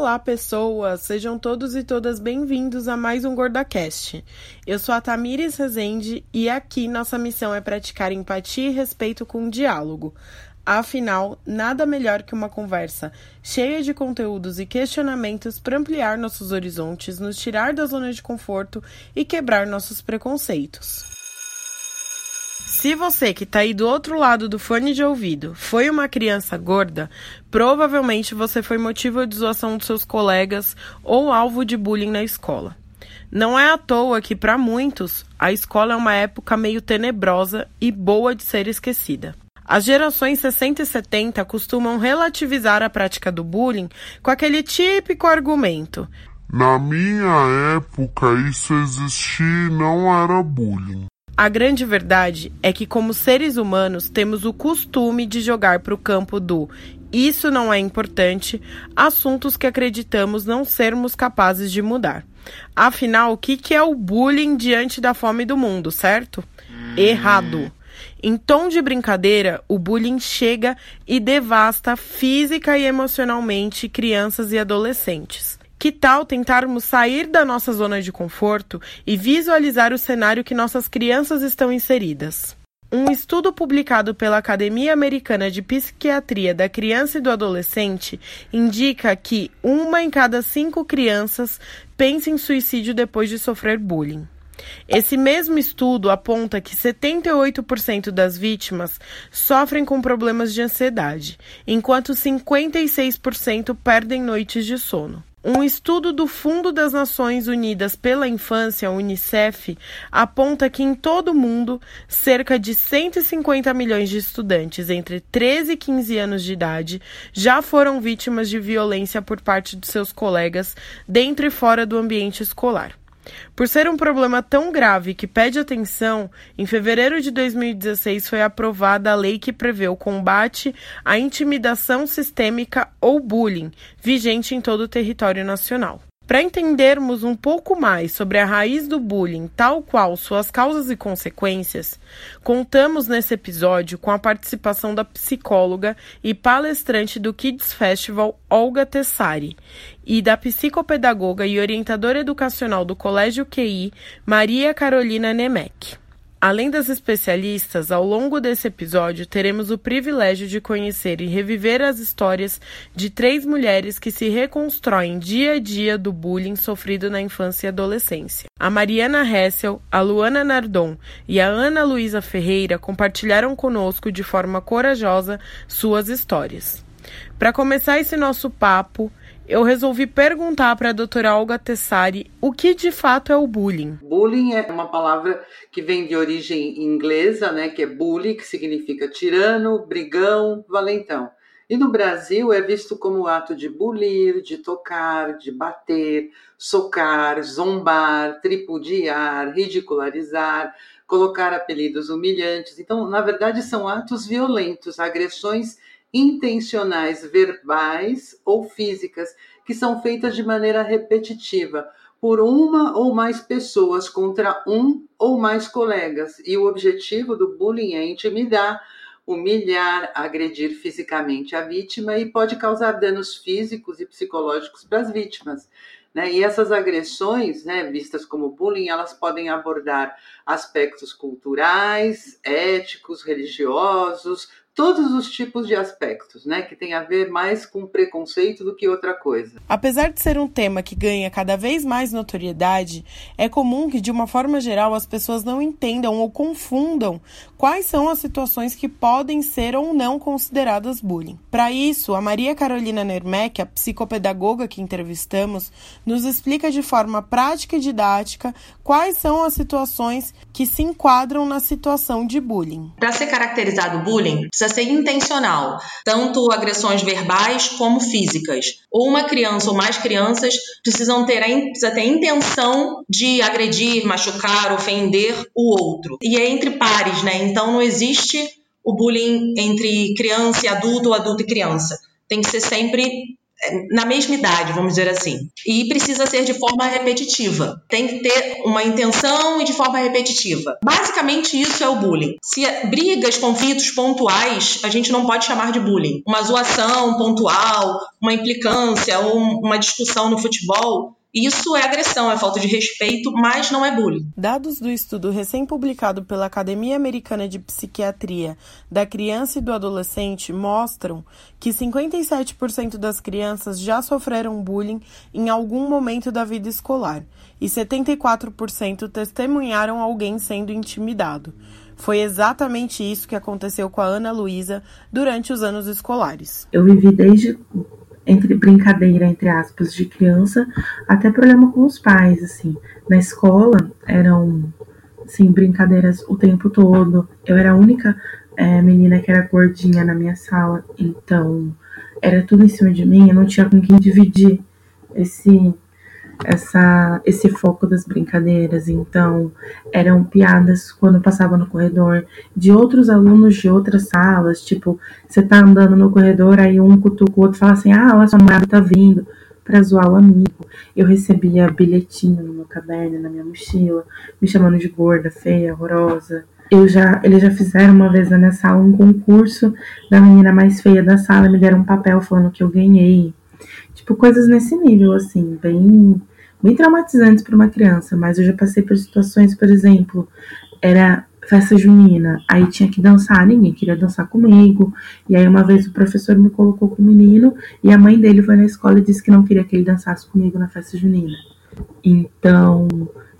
Olá, pessoas! Sejam todos e todas bem-vindos a mais um GordaCast. Eu sou a Tamires Rezende e aqui nossa missão é praticar empatia e respeito com diálogo. Afinal, nada melhor que uma conversa cheia de conteúdos e questionamentos para ampliar nossos horizontes, nos tirar da zona de conforto e quebrar nossos preconceitos. Se você que está aí do outro lado do fone de ouvido foi uma criança gorda, provavelmente você foi motivo de zoação dos seus colegas ou alvo de bullying na escola. Não é à toa que, para muitos, a escola é uma época meio tenebrosa e boa de ser esquecida. As gerações 60 e 70 costumam relativizar a prática do bullying com aquele típico argumento: Na minha época, isso existir não era bullying. A grande verdade é que, como seres humanos, temos o costume de jogar para o campo do isso não é importante assuntos que acreditamos não sermos capazes de mudar. Afinal, o que, que é o bullying diante da fome do mundo, certo? Hum. Errado. Em tom de brincadeira, o bullying chega e devasta física e emocionalmente crianças e adolescentes. Que tal tentarmos sair da nossa zona de conforto e visualizar o cenário que nossas crianças estão inseridas? Um estudo publicado pela Academia Americana de Psiquiatria da Criança e do Adolescente indica que uma em cada cinco crianças pensa em suicídio depois de sofrer bullying. Esse mesmo estudo aponta que 78% das vítimas sofrem com problemas de ansiedade, enquanto 56% perdem noites de sono. Um estudo do Fundo das Nações Unidas pela Infância, Unicef, aponta que em todo o mundo, cerca de 150 milhões de estudantes entre 13 e 15 anos de idade já foram vítimas de violência por parte de seus colegas dentro e fora do ambiente escolar. Por ser um problema tão grave que pede atenção, em fevereiro de 2016 foi aprovada a lei que prevê o combate à intimidação sistêmica ou bullying, vigente em todo o território nacional. Para entendermos um pouco mais sobre a raiz do bullying, tal qual suas causas e consequências, contamos nesse episódio com a participação da psicóloga e palestrante do Kids Festival, Olga Tessari, e da psicopedagoga e orientadora educacional do Colégio QI, Maria Carolina Nemec. Além das especialistas, ao longo desse episódio teremos o privilégio de conhecer e reviver as histórias de três mulheres que se reconstroem dia a dia do bullying sofrido na infância e adolescência. A Mariana Hessel, a Luana Nardon e a Ana Luísa Ferreira compartilharam conosco de forma corajosa suas histórias. Para começar esse nosso papo, eu resolvi perguntar para a doutora Olga Tessari o que de fato é o bullying. Bullying é uma palavra que vem de origem inglesa, né, que é bully, que significa tirano, brigão, valentão. E no Brasil é visto como ato de bulir, de tocar, de bater, socar, zombar, tripudiar, ridicularizar, colocar apelidos humilhantes. Então, na verdade, são atos violentos, agressões intencionais verbais ou físicas que são feitas de maneira repetitiva por uma ou mais pessoas contra um ou mais colegas. E o objetivo do bullying é intimidar, humilhar, agredir fisicamente a vítima e pode causar danos físicos e psicológicos para as vítimas. Né? E essas agressões, né, vistas como bullying, elas podem abordar aspectos culturais, éticos, religiosos, todos os tipos de aspectos, né, que tem a ver mais com preconceito do que outra coisa. Apesar de ser um tema que ganha cada vez mais notoriedade, é comum que de uma forma geral as pessoas não entendam ou confundam quais são as situações que podem ser ou não consideradas bullying. Para isso, a Maria Carolina Nermec, a psicopedagoga que entrevistamos, nos explica de forma prática e didática quais são as situações que se enquadram na situação de bullying. Para ser caracterizado bullying, precisa ser intencional, tanto agressões verbais como físicas. Ou uma criança ou mais crianças precisam ter a, precisa ter a intenção de agredir, machucar, ofender o outro. E é entre pares, né? Então não existe o bullying entre criança e adulto ou adulto e criança. Tem que ser sempre na mesma idade, vamos dizer assim. E precisa ser de forma repetitiva. Tem que ter uma intenção e de forma repetitiva. Basicamente, isso é o bullying. Se brigas, conflitos pontuais, a gente não pode chamar de bullying. Uma zoação pontual, uma implicância ou uma discussão no futebol isso é agressão, é falta de respeito, mas não é bullying. Dados do estudo recém-publicado pela Academia Americana de Psiquiatria da Criança e do Adolescente mostram que 57% das crianças já sofreram bullying em algum momento da vida escolar e 74% testemunharam alguém sendo intimidado. Foi exatamente isso que aconteceu com a Ana Luísa durante os anos escolares. Eu vivi desde entre brincadeira, entre aspas, de criança, até problema com os pais, assim. Na escola, eram, assim, brincadeiras o tempo todo. Eu era a única é, menina que era gordinha na minha sala, então era tudo em cima de mim, eu não tinha com quem dividir esse essa, esse foco das brincadeiras. Então, eram piadas quando passava no corredor de outros alunos de outras salas. Tipo, você tá andando no corredor, aí um cutuca o outro fala assim: Ah, olha, sua namorada tá vindo para zoar o amigo. Eu recebia bilhetinho no meu caderno, na minha mochila, me chamando de gorda, feia, horrorosa. Eu já, eles já fizeram uma vez na minha sala um concurso da menina mais feia da sala, me deram um papel falando que eu ganhei. Tipo, coisas nesse nível, assim, bem bem traumatizantes para uma criança, mas eu já passei por situações, por exemplo, era festa junina, aí tinha que dançar, ninguém queria dançar comigo, e aí uma vez o professor me colocou com o menino, e a mãe dele foi na escola e disse que não queria que ele dançasse comigo na festa junina. Então,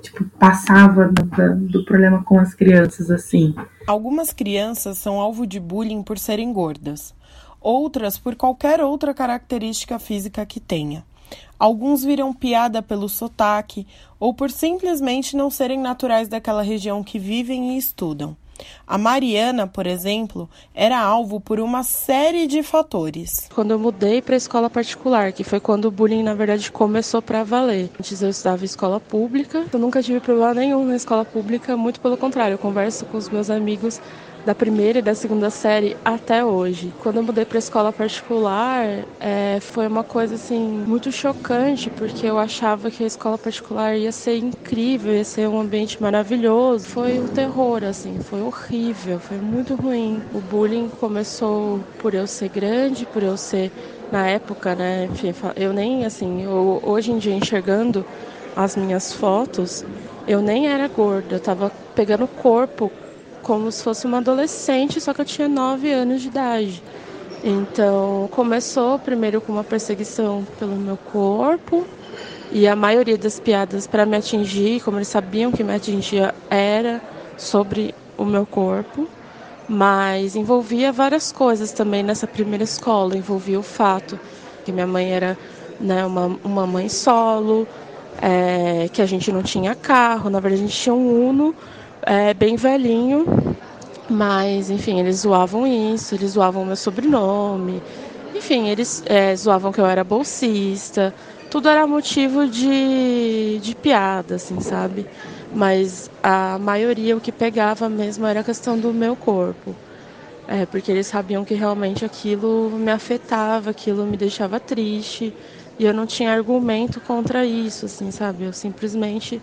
tipo, passava do, do problema com as crianças assim. Algumas crianças são alvo de bullying por serem gordas, outras por qualquer outra característica física que tenha. Alguns viram piada pelo sotaque ou por simplesmente não serem naturais daquela região que vivem e estudam. A Mariana, por exemplo, era alvo por uma série de fatores. Quando eu mudei para a escola particular, que foi quando o bullying na verdade começou para valer. Antes eu estudava em escola pública, eu nunca tive problema nenhum na escola pública, muito pelo contrário, eu converso com os meus amigos da primeira e da segunda série até hoje. Quando eu mudei para escola particular, é, foi uma coisa assim muito chocante, porque eu achava que a escola particular ia ser incrível, ia ser um ambiente maravilhoso. Foi um terror, assim, foi horrível, foi muito ruim. O bullying começou por eu ser grande, por eu ser na época, né? Enfim, eu nem assim, eu, hoje em dia enxergando as minhas fotos, eu nem era gorda, eu tava pegando corpo como se fosse uma adolescente, só que eu tinha 9 anos de idade. Então, começou primeiro com uma perseguição pelo meu corpo, e a maioria das piadas para me atingir, como eles sabiam que me atingia, era sobre o meu corpo, mas envolvia várias coisas também nessa primeira escola. Envolvia o fato que minha mãe era né, uma, uma mãe solo, é, que a gente não tinha carro, na verdade a gente tinha um Uno é, bem velhinho, mas enfim, eles zoavam isso, eles zoavam meu sobrenome, enfim, eles é, zoavam que eu era bolsista, tudo era motivo de, de piada, assim, sabe? Mas a maioria, o que pegava mesmo era a questão do meu corpo. É, porque eles sabiam que realmente aquilo me afetava, aquilo me deixava triste. E eu não tinha argumento contra isso, assim, sabe? Eu simplesmente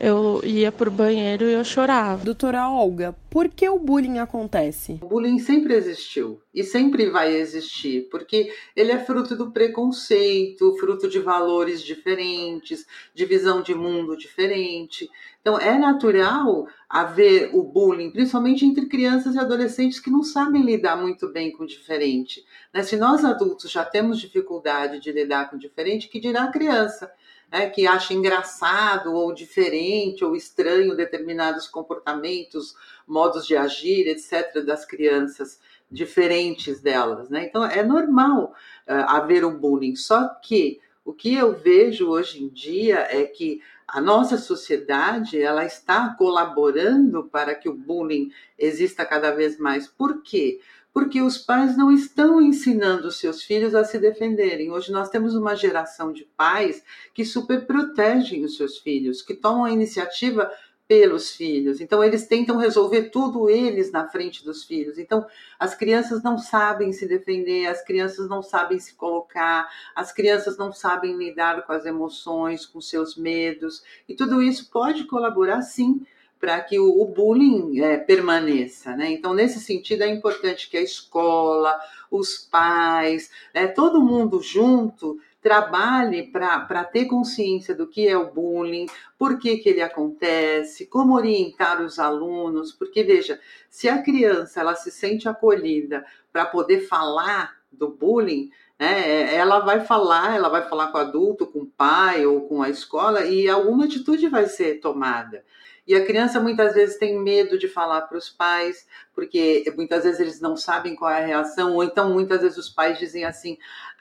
eu ia pro banheiro e eu chorava. Doutora Olga, por que o bullying acontece? O bullying sempre existiu e sempre vai existir, porque ele é fruto do preconceito, fruto de valores diferentes, de visão de mundo diferente. Então é natural haver o bullying, principalmente entre crianças e adolescentes que não sabem lidar muito bem com o diferente. Né? Se nós adultos já temos dificuldade de lidar com o diferente, que dirá a criança? Né, que acha engraçado ou diferente ou estranho determinados comportamentos, modos de agir, etc., das crianças diferentes delas. Né? Então, é normal uh, haver um bullying, só que o que eu vejo hoje em dia é que a nossa sociedade ela está colaborando para que o bullying exista cada vez mais. Por quê? Porque os pais não estão ensinando os seus filhos a se defenderem. Hoje nós temos uma geração de pais que super protegem os seus filhos, que tomam a iniciativa pelos filhos. Então, eles tentam resolver tudo eles na frente dos filhos. Então, as crianças não sabem se defender, as crianças não sabem se colocar, as crianças não sabem lidar com as emoções, com seus medos. E tudo isso pode colaborar, sim, para que o, bullying é, permaneça. Né? Então, nesse sentido, é importante que a escola, os pais, né, todo mundo junto trabalhe para ter consciência do que é o bullying, por que, que ele acontece, como orientar os alunos, porque veja, se a criança ela se sente acolhida para poder falar do bullying, né, ela vai falar, ela vai falar com o adulto, com o pai ou com a escola e alguma atitude vai ser tomada. E a criança muitas vezes tem medo de falar para os pais, porque muitas vezes eles não sabem qual é a reação, ou então muitas vezes os pais dizem assim: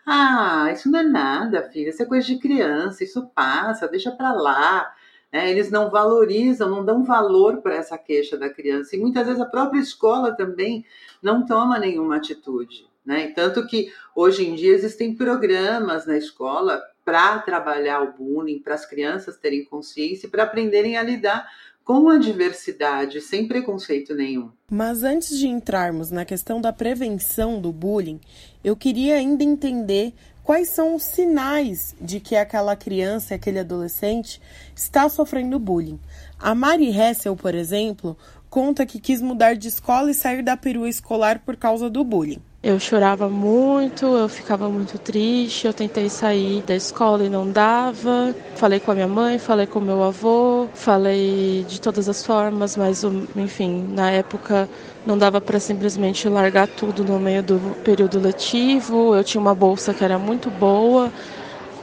ah, isso não é nada, filha, isso é coisa de criança, isso passa, deixa para lá. É, eles não valorizam, não dão valor para essa queixa da criança. E muitas vezes a própria escola também não toma nenhuma atitude. Né? Tanto que hoje em dia existem programas na escola para trabalhar o bullying, para as crianças terem consciência, para aprenderem a lidar com a diversidade, sem preconceito nenhum. Mas antes de entrarmos na questão da prevenção do bullying, eu queria ainda entender quais são os sinais de que aquela criança, aquele adolescente está sofrendo bullying. A Mari Hessel, por exemplo, conta que quis mudar de escola e sair da perua escolar por causa do bullying. Eu chorava muito, eu ficava muito triste, eu tentei sair da escola e não dava. Falei com a minha mãe, falei com meu avô, falei de todas as formas, mas enfim, na época não dava para simplesmente largar tudo no meio do período letivo. Eu tinha uma bolsa que era muito boa,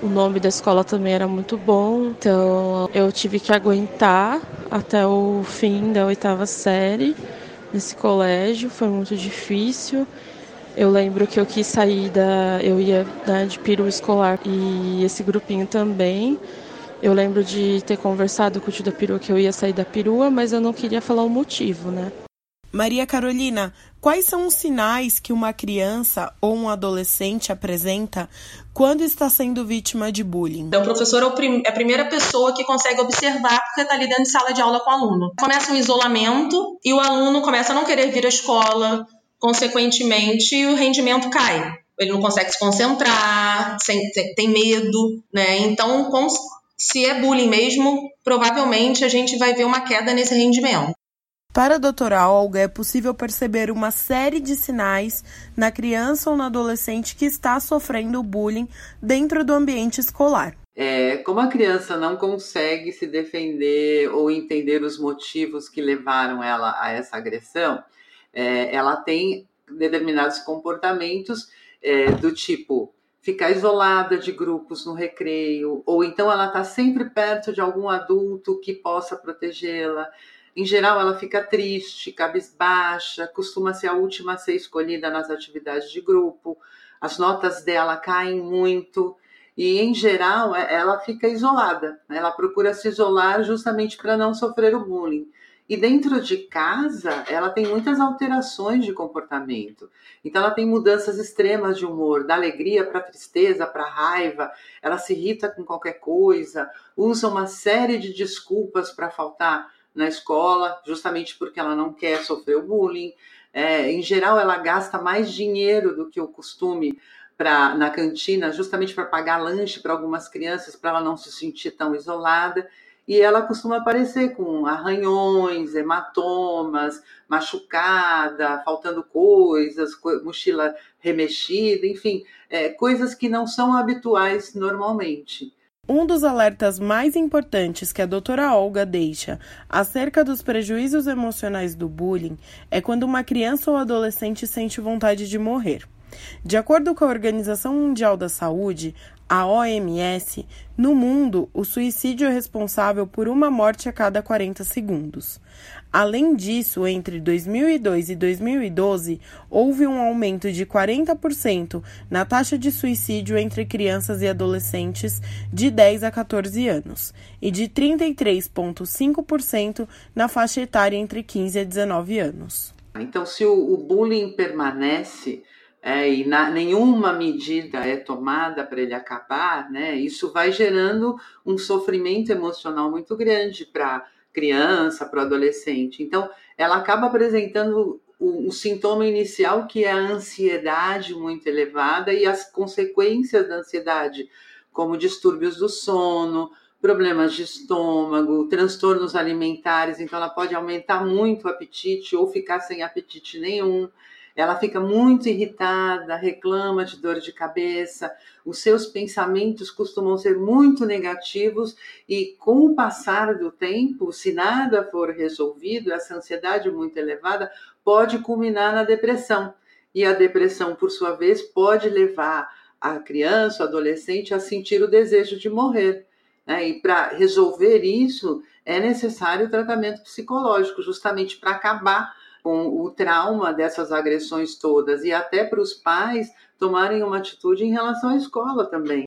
o nome da escola também era muito bom, então eu tive que aguentar até o fim da oitava série nesse colégio, foi muito difícil. Eu lembro que eu quis sair da. Eu ia né, de peru escolar e esse grupinho também. Eu lembro de ter conversado com o tio da perua que eu ia sair da perua, mas eu não queria falar o motivo, né? Maria Carolina, quais são os sinais que uma criança ou um adolescente apresenta quando está sendo vítima de bullying? Então, o professor é, é a primeira pessoa que consegue observar porque está ali dentro de sala de aula com o aluno. Começa um isolamento e o aluno começa a não querer vir à escola, consequentemente o rendimento cai. Ele não consegue se concentrar, tem medo, né? Então, se é bullying mesmo, provavelmente a gente vai ver uma queda nesse rendimento. Para a doutora Olga, é possível perceber uma série de sinais na criança ou no adolescente que está sofrendo bullying dentro do ambiente escolar. É, como a criança não consegue se defender ou entender os motivos que levaram ela a essa agressão, é, ela tem determinados comportamentos é, do tipo ficar isolada de grupos no recreio, ou então ela está sempre perto de algum adulto que possa protegê-la. Em geral, ela fica triste, cabisbaixa, costuma ser a última a ser escolhida nas atividades de grupo, as notas dela caem muito e, em geral, é, ela fica isolada. Ela procura se isolar justamente para não sofrer o bullying. E dentro de casa, ela tem muitas alterações de comportamento. Então, ela tem mudanças extremas de humor, da alegria para tristeza, para raiva. Ela se irrita com qualquer coisa, usa uma série de desculpas para faltar na escola, justamente porque ela não quer sofrer o bullying. É, em geral, ela gasta mais dinheiro do que o costume pra, na cantina, justamente para pagar lanche para algumas crianças, para ela não se sentir tão isolada e ela costuma aparecer com arranhões, hematomas, machucada, faltando coisas, mochila remexida, enfim, é, coisas que não são habituais normalmente. Um dos alertas mais importantes que a doutora Olga deixa acerca dos prejuízos emocionais do bullying é quando uma criança ou adolescente sente vontade de morrer. De acordo com a Organização Mundial da Saúde, a OMS, no mundo, o suicídio é responsável por uma morte a cada 40 segundos. Além disso, entre 2002 e 2012, houve um aumento de 40% na taxa de suicídio entre crianças e adolescentes de 10 a 14 anos e de 33,5% na faixa etária entre 15 a 19 anos. Então, se o, bullying permanece, é, e na, nenhuma medida é tomada para ele acabar, né, isso vai gerando um sofrimento emocional muito grande para criança, para o adolescente. Então, ela acaba apresentando um sintoma inicial que é a ansiedade muito elevada e as consequências da ansiedade, como distúrbios do sono, problemas de estômago, transtornos alimentares, então ela pode aumentar muito o apetite ou ficar sem apetite nenhum. Ela fica muito irritada, reclama de dor de cabeça, os seus pensamentos costumam ser muito negativos e com o passar do tempo, se nada for resolvido, essa ansiedade muito elevada pode culminar na depressão. E a depressão, por sua vez, pode levar a criança, o adolescente a sentir o desejo de morrer. Né? E para resolver isso, é necessário tratamento psicológico, justamente para acabar com o trauma dessas agressões todas e até para os pais tomarem uma atitude em relação à escola também.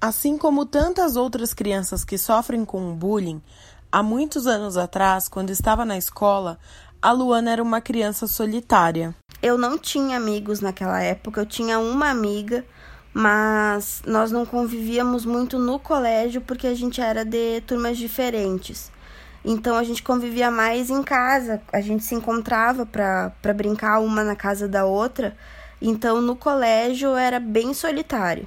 Assim como tantas outras crianças que sofrem com o bullying, há muitos anos atrás, quando estava na escola, a Luana era uma criança solitária. Eu não tinha amigos naquela época, eu tinha uma amiga, mas nós não convivíamos muito no colégio porque a gente era de turmas diferentes. Então a gente convivia mais em casa, a gente se encontrava para brincar uma na casa da outra. Então no colégio era bem solitário.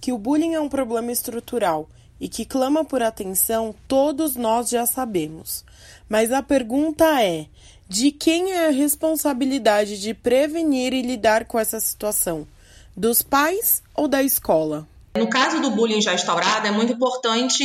Que o bullying é um problema estrutural e que clama por atenção, todos nós já sabemos. Mas a pergunta é: de quem é a responsabilidade de prevenir e lidar com essa situação? Dos pais ou da escola? No caso do bullying já instaurado, é muito importante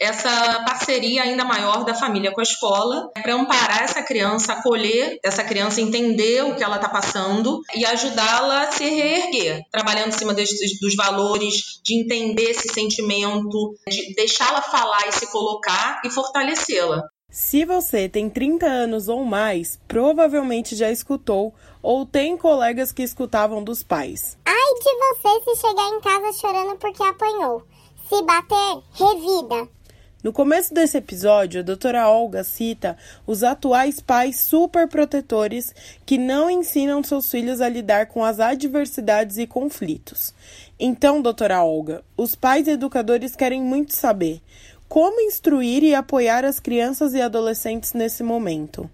essa parceria ainda maior da família com a escola para amparar essa criança, acolher essa criança, entender o que ela está passando e ajudá-la a se reerguer, trabalhando em cima desses, dos valores, de entender esse sentimento, de deixá-la falar e se colocar e fortalecê-la. Se você tem 30 anos ou mais, provavelmente já escutou ou tem colegas que escutavam dos pais. Ai de você se chegar em casa chorando porque apanhou. Se bater, revida. No começo desse episódio, a doutora Olga cita os atuais pais superprotetores que não ensinam seus filhos a lidar com as adversidades e conflitos. Então, doutora Olga, os pais educadores querem muito saber como instruir e apoiar as crianças e adolescentes nesse momento.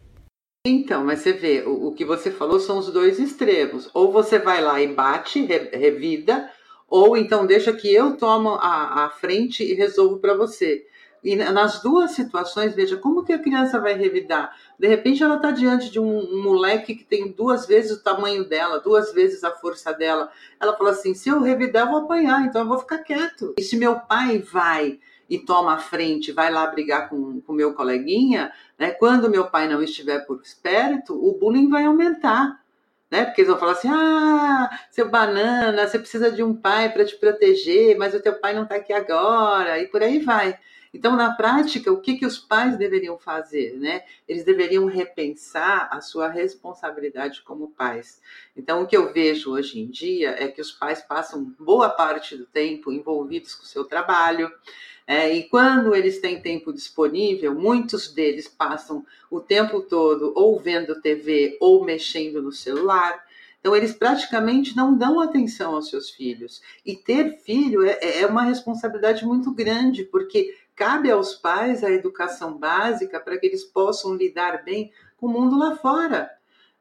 Então, mas você vê, o, o que você falou são os dois extremos. Ou você vai lá e bate, re, revida, ou então deixa que eu tomo a, a frente e resolvo para você. E nas duas situações, veja, como que a criança vai revidar? De repente ela está diante de um, um, moleque que tem duas vezes o tamanho dela, duas vezes a força dela. Ela fala assim: se eu revidar, eu vou apanhar, então eu vou ficar quieto. E se meu pai vai e toma a frente, vai lá brigar com o meu coleguinha, né? Quando meu pai não estiver por perto, o bullying vai aumentar. Né? Porque eles vão falar assim: ah, seu banana, você precisa de um pai para te proteger, mas o teu pai não está aqui agora, e por aí vai. Então, na prática, o que, que os pais deveriam fazer? Né? Eles deveriam repensar a sua responsabilidade como pais. Então, o que eu vejo hoje em dia é que os pais passam boa parte do tempo envolvidos com o seu trabalho. É, e quando eles têm tempo disponível, muitos deles passam o tempo todo ou vendo TV ou mexendo no celular. Então, eles praticamente não dão atenção aos seus filhos. E ter filho é, é uma responsabilidade muito grande, porque cabe aos pais a educação básica para que eles possam lidar bem com o mundo lá fora.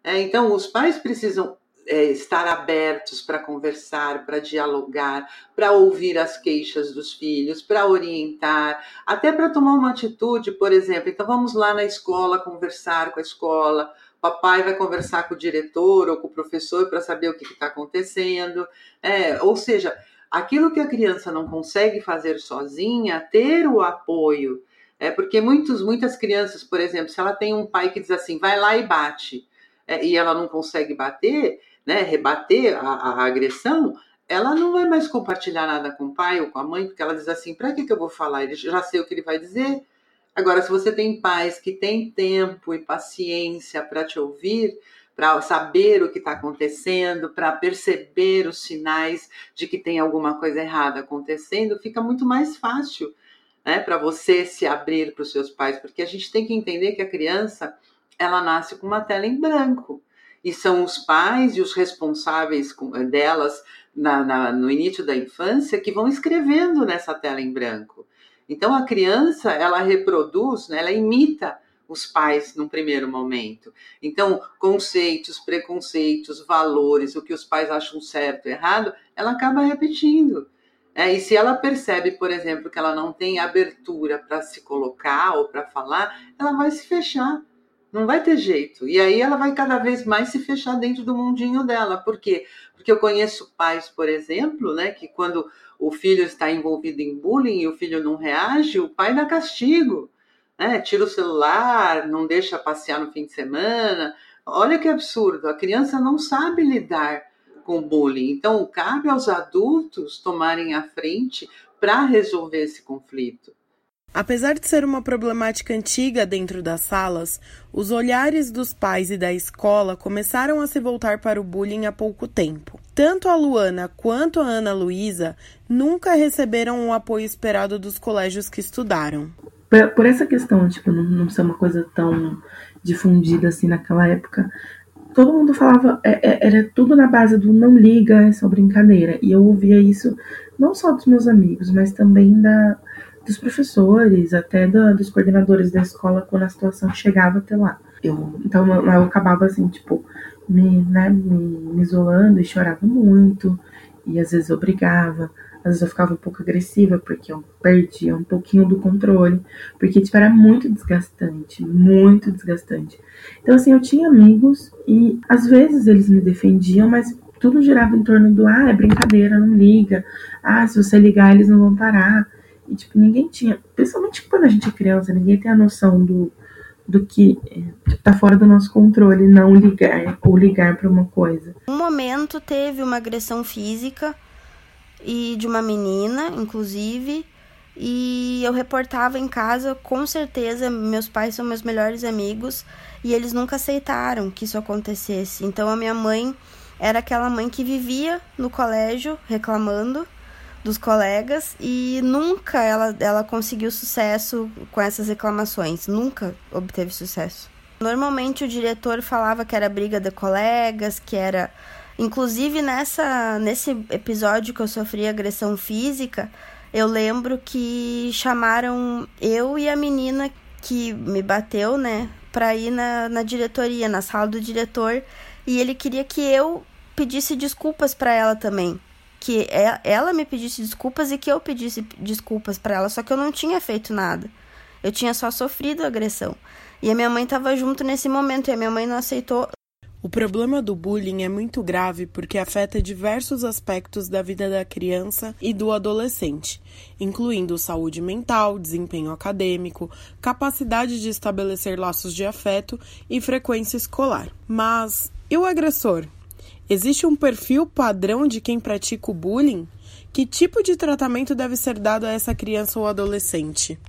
É, então, os pais precisam é, estar abertos para conversar, para dialogar, para ouvir as queixas dos filhos, para orientar, até para tomar uma atitude, por exemplo. Então, vamos lá na escola conversar com a escola. Papai vai conversar com o diretor ou com o professor para saber o que está acontecendo. É, ou seja, aquilo que a criança não consegue fazer sozinha, ter o apoio. É porque muitos, muitas crianças, por exemplo, se ela tem um pai que diz assim, vai lá e bate, é, e ela não consegue bater, né, rebater a, a, agressão, ela não vai mais compartilhar nada com o pai ou com a mãe, porque ela diz assim, para que, que eu vou falar? Ele já sei o que ele vai dizer. Agora, se você tem pais que têm tempo e paciência para te ouvir, para saber o que está acontecendo, para perceber os sinais de que tem alguma coisa errada acontecendo, fica muito mais fácil né, para você se abrir para os seus pais, porque a gente tem que entender que a criança ela nasce com uma tela em branco e são os pais e os responsáveis delas na, na, no início da infância que vão escrevendo nessa tela em branco. Então a criança, ela reproduz, né, ela imita os pais num primeiro momento. Então, conceitos, preconceitos, valores, o que os pais acham certo, errado, ela acaba repetindo. É, e se ela percebe, por exemplo, que ela não tem abertura para se colocar ou para falar, ela vai se fechar. Não vai ter jeito. E aí ela vai cada vez mais se fechar dentro do mundinho dela. Por quê? Porque eu conheço pais, por exemplo, né, que quando o filho está envolvido em bullying e o filho não reage, o pai dá castigo né? Tira o celular, não deixa passear no fim de semana. Olha que absurdo, a criança não sabe lidar com bullying. Então, cabe aos adultos tomarem a frente para resolver esse conflito. Apesar de ser uma problemática antiga dentro das salas, os olhares dos pais e da escola começaram a se voltar para o bullying há pouco tempo. Tanto a Luana quanto a Ana Luísa nunca receberam o apoio esperado dos colégios que estudaram por, essa questão, tipo, não, não ser uma coisa tão difundida assim naquela época, todo mundo falava, é, é, era tudo na base do não liga, é só brincadeira. E eu ouvia isso não só dos meus amigos, mas também da, dos professores, até da, dos coordenadores da escola quando a situação chegava até lá. Eu, então eu, eu acabava assim, tipo, me, né, me, me isolando e chorava muito, e às vezes eu brigava. Às vezes eu ficava um pouco agressiva porque eu perdia um pouquinho do controle, porque tipo, era muito desgastante, muito desgastante. Então assim, eu tinha amigos e às vezes eles me defendiam, mas tudo girava em torno do ah, é brincadeira, não liga. Ah, se você ligar eles não vão parar. E tipo, ninguém tinha, principalmente quando a gente é criança, ninguém tem a noção do do que tipo, tá fora do nosso controle não ligar ou ligar para uma coisa. Um momento teve uma agressão física e de uma menina, inclusive. E eu reportava em casa, com certeza, meus pais são meus melhores amigos e eles nunca aceitaram que isso acontecesse. Então a minha mãe era aquela mãe que vivia no colégio reclamando dos colegas e nunca ela, ela conseguiu sucesso com essas reclamações, nunca obteve sucesso. Normalmente o diretor falava que era briga de colegas, que era Inclusive nessa nesse episódio que eu sofri agressão física, eu lembro que chamaram eu e a menina que me bateu, né, para ir na, na diretoria, na sala do diretor, e ele queria que eu pedisse desculpas para ela também. Que é, ela me pedisse desculpas e que eu pedisse desculpas para ela, só que eu não tinha feito nada. Eu tinha só sofrido agressão. E a minha mãe estava junto nesse momento e a minha mãe não aceitou o problema do bullying é muito grave porque afeta diversos aspectos da vida da criança e do adolescente, incluindo saúde mental, desempenho acadêmico, capacidade de estabelecer laços de afeto e frequência escolar. Mas e o agressor? Existe um perfil padrão de quem pratica o bullying? Que tipo de tratamento deve ser dado a essa criança ou adolescente?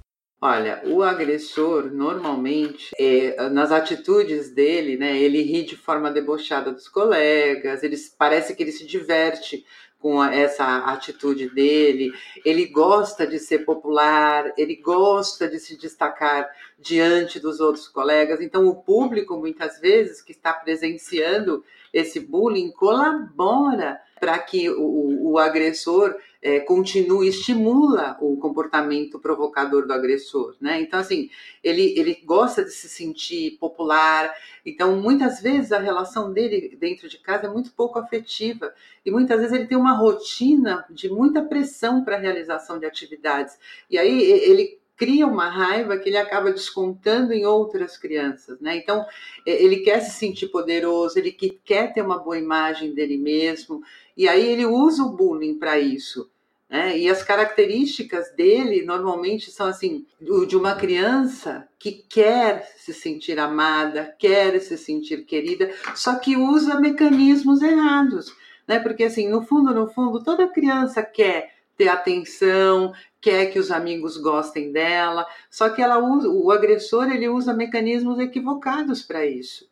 Olha, o agressor normalmente, é, nas atitudes dele, né, ele ri de forma debochada dos colegas, ele parece que ele se diverte com essa atitude dele, ele gosta de ser popular, ele gosta de se destacar diante dos outros colegas. Então, o público, muitas vezes, que está presenciando esse bullying, colabora para que o, o agressor é, continue, estimula o comportamento provocador do agressor, né? Então, assim, ele, ele gosta de se sentir popular, então, muitas vezes a relação dele dentro de casa é muito pouco afetiva e muitas vezes ele tem uma rotina de muita pressão para a realização de atividades. E aí ele cria uma raiva que ele acaba descontando em outras crianças, né? Então, ele quer se sentir poderoso, ele quer ter uma boa imagem dele mesmo, e aí ele usa o bullying para isso. Né? E as características dele normalmente são assim de uma criança que quer se sentir amada, quer se sentir querida, só que usa mecanismos errados, né? Porque assim, no fundo, no fundo, toda criança quer ter atenção, quer que os amigos gostem dela, só que ela usa, o agressor ele usa mecanismos equivocados para isso.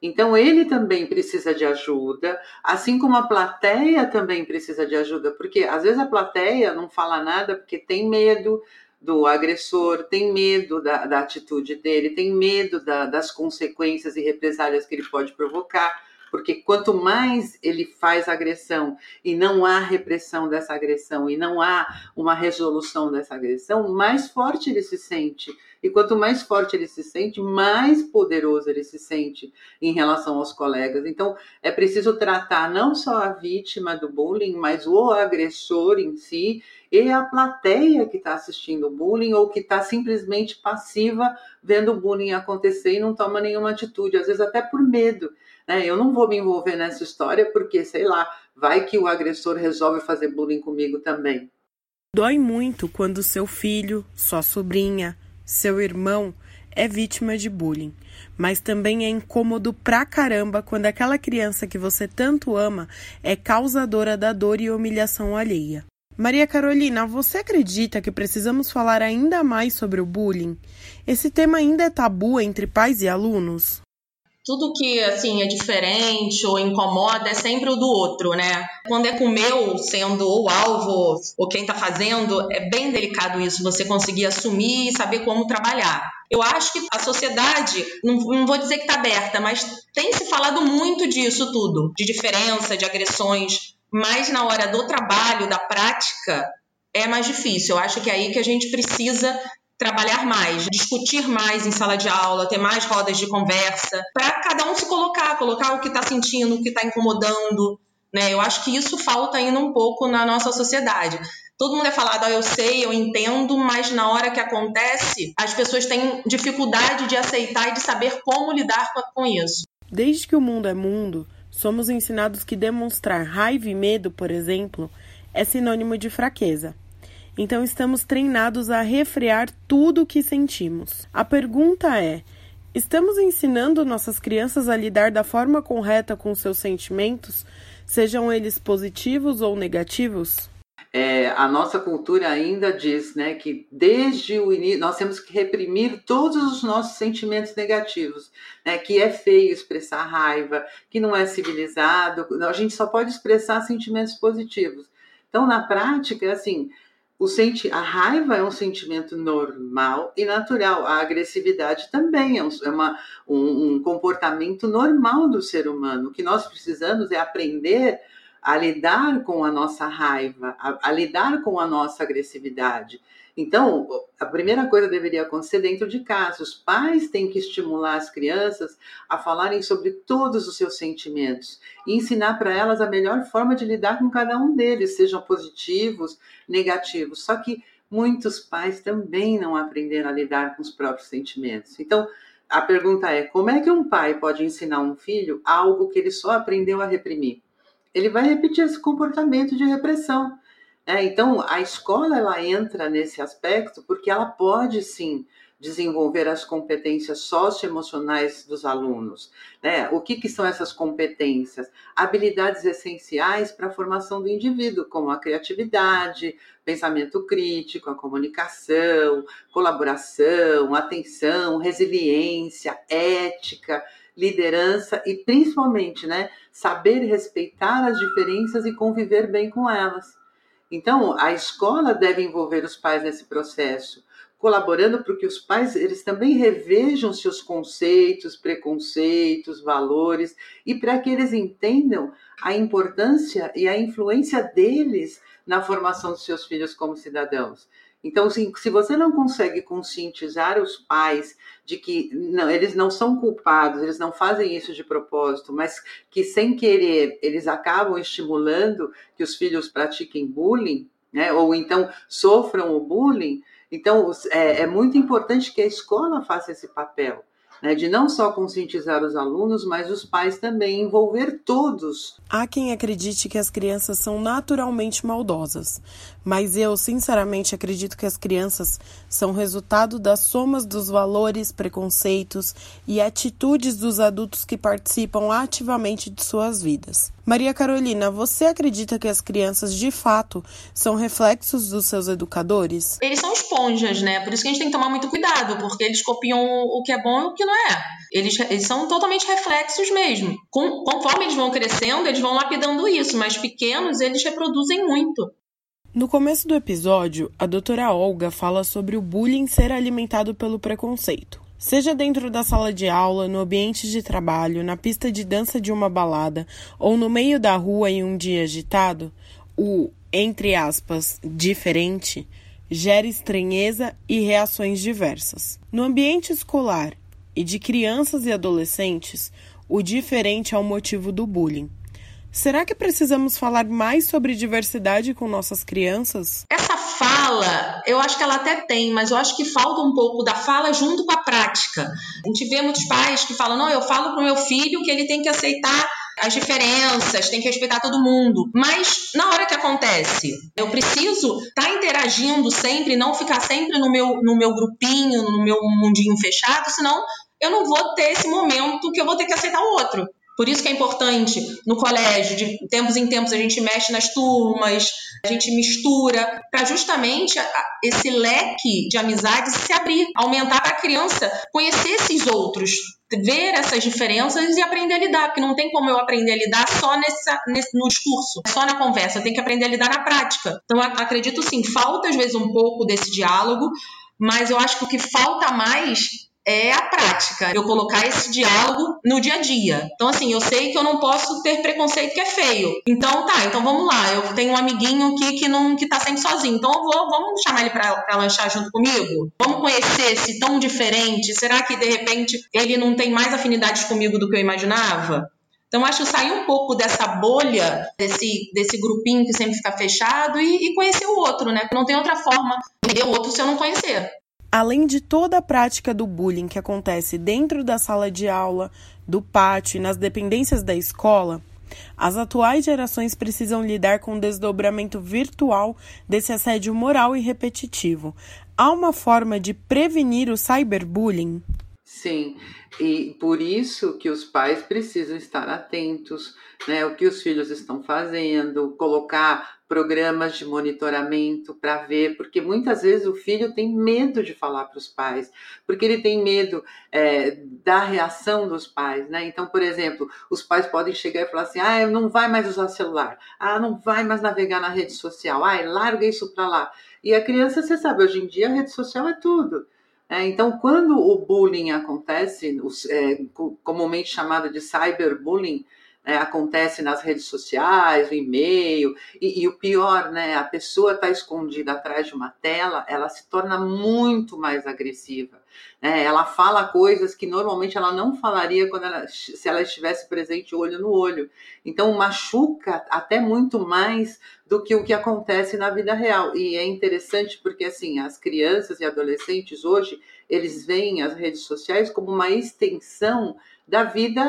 Então ele também precisa de ajuda, assim como a plateia também precisa de ajuda, porque às vezes a plateia não fala nada porque tem medo do agressor, tem medo da, da atitude dele, tem medo da, das consequências e represálias que ele pode provocar. Porque quanto mais ele faz agressão e não há repressão dessa agressão e não há uma resolução dessa agressão, mais forte ele se sente. E quanto mais forte ele se sente, mais poderoso ele se sente em relação aos colegas. Então, é preciso tratar não só a vítima do bullying, mas o agressor em si e a plateia que está assistindo o bullying ou que está simplesmente passiva vendo o bullying acontecer e não toma nenhuma atitude, às vezes até por medo. Né? Eu não vou me envolver nessa história porque, sei lá, vai que o agressor resolve fazer bullying comigo também. Dói muito quando seu filho, sua sobrinha, seu irmão é vítima de bullying, mas também é incômodo pra caramba quando aquela criança que você tanto ama é causadora da dor e humilhação alheia. Maria Carolina, você acredita que precisamos falar ainda mais sobre o bullying? Esse tema ainda é tabu entre pais e alunos? Tudo que assim é diferente ou incomoda é sempre o do outro, né? Quando é com o meu sendo o alvo ou quem tá fazendo, é bem delicado isso, você conseguir assumir e saber como trabalhar. Eu acho que a sociedade, não, não vou dizer que está aberta, mas tem se falado muito disso tudo, de diferença, de agressões mas na hora do trabalho, da prática, é mais difícil. Eu acho que é aí que a gente precisa trabalhar mais, discutir mais em sala de aula, ter mais rodas de conversa, para cada um se colocar, colocar o que está sentindo, o que está incomodando. Né? Eu acho que isso falta ainda um pouco na nossa sociedade. Todo mundo é falado, ah, eu sei, eu entendo, mas na hora que acontece, as pessoas têm dificuldade de aceitar e de saber como lidar com isso. Desde que o mundo é mundo, Somos ensinados que demonstrar raiva e medo, por exemplo, é sinônimo de fraqueza. Então estamos treinados a refrear tudo o que sentimos. A pergunta é: estamos ensinando nossas crianças a lidar da forma correta com seus sentimentos, sejam eles positivos ou negativos? É, a nossa cultura ainda diz né, que desde o início nós temos que reprimir todos os nossos sentimentos negativos, né, que é feio expressar raiva, que não é civilizado, a gente só pode expressar sentimentos positivos. Então, na prática, assim, o senti a raiva é um sentimento normal e natural, a agressividade também é, um, é uma, um, um comportamento normal do ser humano. O que nós precisamos é aprender a lidar com a nossa raiva, a, a, lidar com a nossa agressividade. Então, a primeira coisa deveria acontecer dentro de casa. Os pais têm que estimular as crianças a falarem sobre todos os seus sentimentos e ensinar para elas a melhor forma de lidar com cada um deles, sejam positivos, negativos. Só que muitos pais também não aprenderam a lidar com os próprios sentimentos. Então, a pergunta é: como é que um pai pode ensinar um filho algo que ele só aprendeu a reprimir? ele vai repetir esse comportamento de repressão. Né? Então, a escola ela entra nesse aspecto porque ela pode sim desenvolver as competências socioemocionais dos alunos. Né? O que, que são essas competências? Habilidades essenciais para a formação do indivíduo, como a criatividade, pensamento crítico, a comunicação, colaboração, atenção, resiliência, ética, liderança e principalmente, né, saber respeitar as diferenças e conviver bem com elas. Então, a escola deve envolver os pais nesse processo, colaborando para que os pais eles também revejam seus conceitos, preconceitos, valores e para que eles entendam a importância e a influência deles na formação dos seus filhos como cidadãos. Então, assim, se você não consegue conscientizar os pais de que não, eles não são culpados, eles não fazem isso de propósito, mas que sem querer eles acabam estimulando que os filhos pratiquem bullying, né, ou então sofram o bullying, então é, é muito importante que a escola faça esse papel né, de não só conscientizar os alunos, mas os pais também, envolver todos. Há quem acredite que as crianças são naturalmente maldosas, mas eu, sinceramente, acredito que as crianças são resultado das somas dos valores, preconceitos e atitudes dos adultos que participam ativamente de suas vidas. Maria Carolina, você acredita que as crianças de fato são reflexos dos seus educadores? Eles são esponjas, né? Por isso que a gente tem que tomar muito cuidado, porque eles copiam o que é bom e o que não é. Eles, eles são totalmente reflexos mesmo. Com, conforme eles vão crescendo, eles vão lapidando isso, mas pequenos eles reproduzem muito. No começo do episódio, a doutora Olga fala sobre o bullying ser alimentado pelo preconceito. Seja dentro da sala de aula, no ambiente de trabalho, na pista de dança de uma balada ou no meio da rua em um dia agitado, o, entre aspas, diferente gera estranheza e reações diversas. No ambiente escolar e de crianças e adolescentes, o diferente é o motivo do bullying. Será que precisamos falar mais sobre diversidade com nossas crianças? Essa fala, eu acho que ela até tem, mas eu acho que falta um pouco da fala junto com a prática. A gente vê muitos pais que falam: não, eu falo para o meu filho que ele tem que aceitar as diferenças, tem que respeitar todo mundo. Mas na hora que acontece, eu preciso estar tá interagindo sempre, não ficar sempre no meu, no meu grupinho, no meu mundinho fechado, senão eu não vou ter esse momento que eu vou ter que aceitar o outro. Por isso que é importante no colégio, de tempos em tempos a gente mexe nas turmas, a gente mistura, para justamente esse leque de amizades se abrir, aumentar para a criança conhecer esses outros, ver essas diferenças e aprender a lidar, porque não tem como eu aprender a lidar só nessa, nesse, no discurso, só na conversa, eu tenho que aprender a lidar na prática. Então, acredito sim, falta às vezes um pouco desse diálogo, mas eu acho que o que falta mais é a prática, eu colocar esse diálogo no dia a dia. Então, assim, eu sei que eu não posso ter preconceito que é feio. Então, tá, então vamos lá. Eu tenho um amiguinho aqui que não que tá sempre sozinho. Então, eu vou, vamos chamar ele para lanchar junto comigo? Vamos conhecer esse tão diferente? Será que, de repente, ele não tem mais afinidades comigo do que eu imaginava? Então, acho que sair um pouco dessa bolha, desse, desse grupinho que sempre fica fechado e, e conhecer o outro, né? Não tem outra forma de ver o outro se eu não conhecer. Além de toda a prática do bullying que acontece dentro da sala de aula, do pátio e nas dependências da escola, as atuais gerações precisam lidar com o desdobramento virtual desse assédio moral e repetitivo. Há uma forma de prevenir o cyberbullying? Sim, e por isso que os pais precisam estar atentos, né, o que os filhos estão fazendo, colocar programas de monitoramento para ver, porque muitas vezes o filho tem medo de falar para os pais, porque ele tem medo é, da reação dos pais, né? Então, por exemplo, os pais podem chegar e falar assim: ah, não vai mais usar celular, ah, não vai mais navegar na rede social, ah, larga isso para lá. E a criança, você sabe, hoje em dia a rede social é tudo. É, então, quando o bullying acontece, os, é, comumente chamado de cyberbullying, é, acontece nas redes sociais, no e-mail, e, e, o pior, né, a pessoa está escondida atrás de uma tela, ela se torna muito mais agressiva. Né? Ela fala coisas que normalmente ela não falaria quando ela, se ela estivesse presente olho no olho. Então machuca até muito mais do que o que acontece na vida real. E é interessante porque assim, as crianças e adolescentes hoje, eles veem as redes sociais como uma extensão da vida